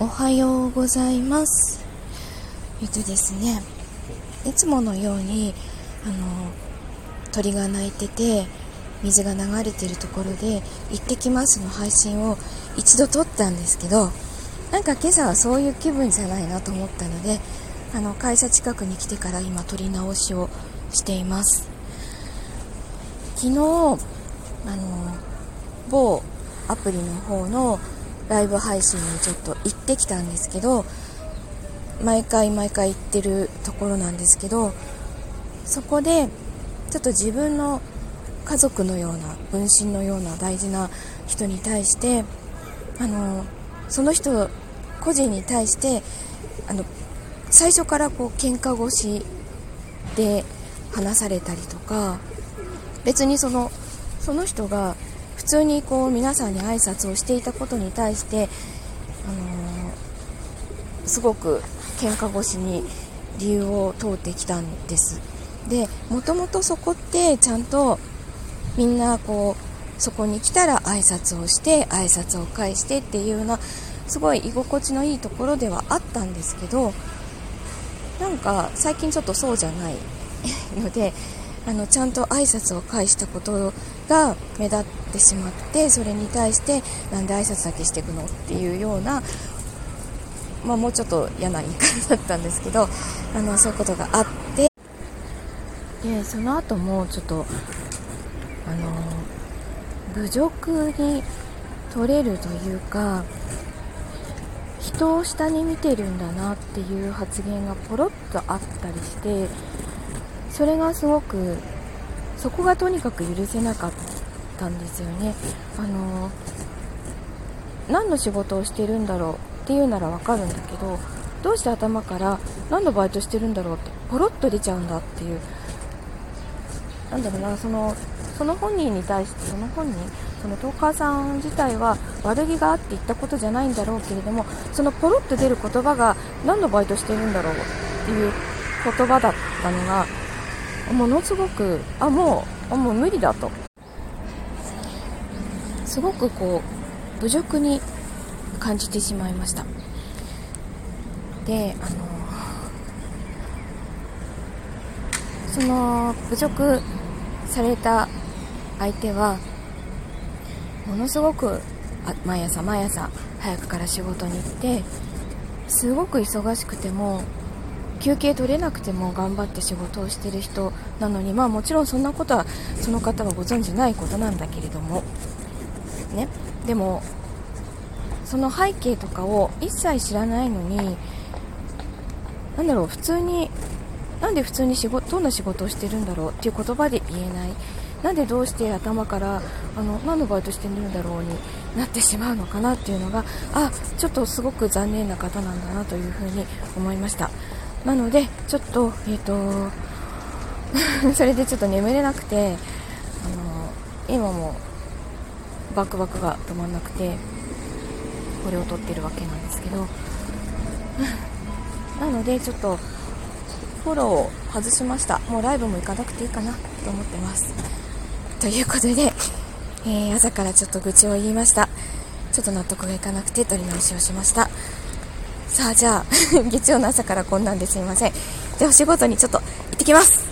おはようございます。えっとですねいつものようにあの鳥が鳴いてて水が流れてるところで「行ってきます」の配信を一度撮ったんですけどなんか今朝はそういう気分じゃないなと思ったのであの会社近くに来てから今撮り直しをしています。昨日あの某アプリの方のライブ配信にちょっと行ってきたんですけど毎回毎回行ってるところなんですけどそこでちょっと自分の家族のような分身のような大事な人に対してあのその人個人に対してあの最初からこう喧嘩腰で話されたりとか別にそのその人が通にこう皆さんに挨拶をしていたことに対して、あのー、すごく喧嘩腰に理由を通ってきたんです。でもともとそこってちゃんとみんなこうそこに来たら挨拶をして挨拶を返してっていうようなすごい居心地のいいところではあったんですけどなんか最近ちょっとそうじゃないのであのちゃんと挨拶を返したことが目立ってしまってそれに対してなんで挨拶だけしていくのっていうような、まあ、もうちょっと嫌な言い方だったんですけどあのそういうことがあってでその後もちょっとあの侮辱に取れるというか人を下に見てるんだなっていう発言がポロッとあったりしてそれがすごくそこがとにかく許せなかったんですよね。あの何の仕事をしてるんだろうっていうならわかるんだけどどうして頭から何のバイトしてるんだろうってポロッと出ちゃうんだっていう。なんだろうなそのその本人に対してその本人そのトーカーさん自体は悪気があって言ったことじゃないんだろうけれどもそのポロッと出る言葉が何のバイトしてるんだろうっていう言葉だったのがものすごくあもうあもう無理だと。すごくこう侮辱に感じてしまいました。であのその侮辱された相手はものすごくあ毎朝毎朝早くから仕事に行ってすごく忙しくても休憩取れなくても頑張って仕事をしてる人なのにまあもちろんそんなことはその方はご存じないことなんだけれども。ね。でもその背景とかを一切知らないのに何だろう普通になんで普通に仕事どんな仕事をしてるんだろうっていう言葉で言えない。なんでどうして頭からあの何のバイトしてるんだろうになってしまうのかなっていうのがあちょっとすごく残念な方なんだなというふうに思いました。なのでちょっとえっ、ー、とそれでちょっと眠れなくてあの今もバクバクが止まんなくてこれを撮ってるわけなんですけど なのでちょっとフォローを外しました。もうライブも行かなくていいかなと思ってます。ということで、えー、朝からちょっと愚痴を言いました。ちょっと納得がいかなくて撮り直しをしました。さあじゃあ 月曜の朝からこんなんですいません。でお仕事にちょっと行ってきます。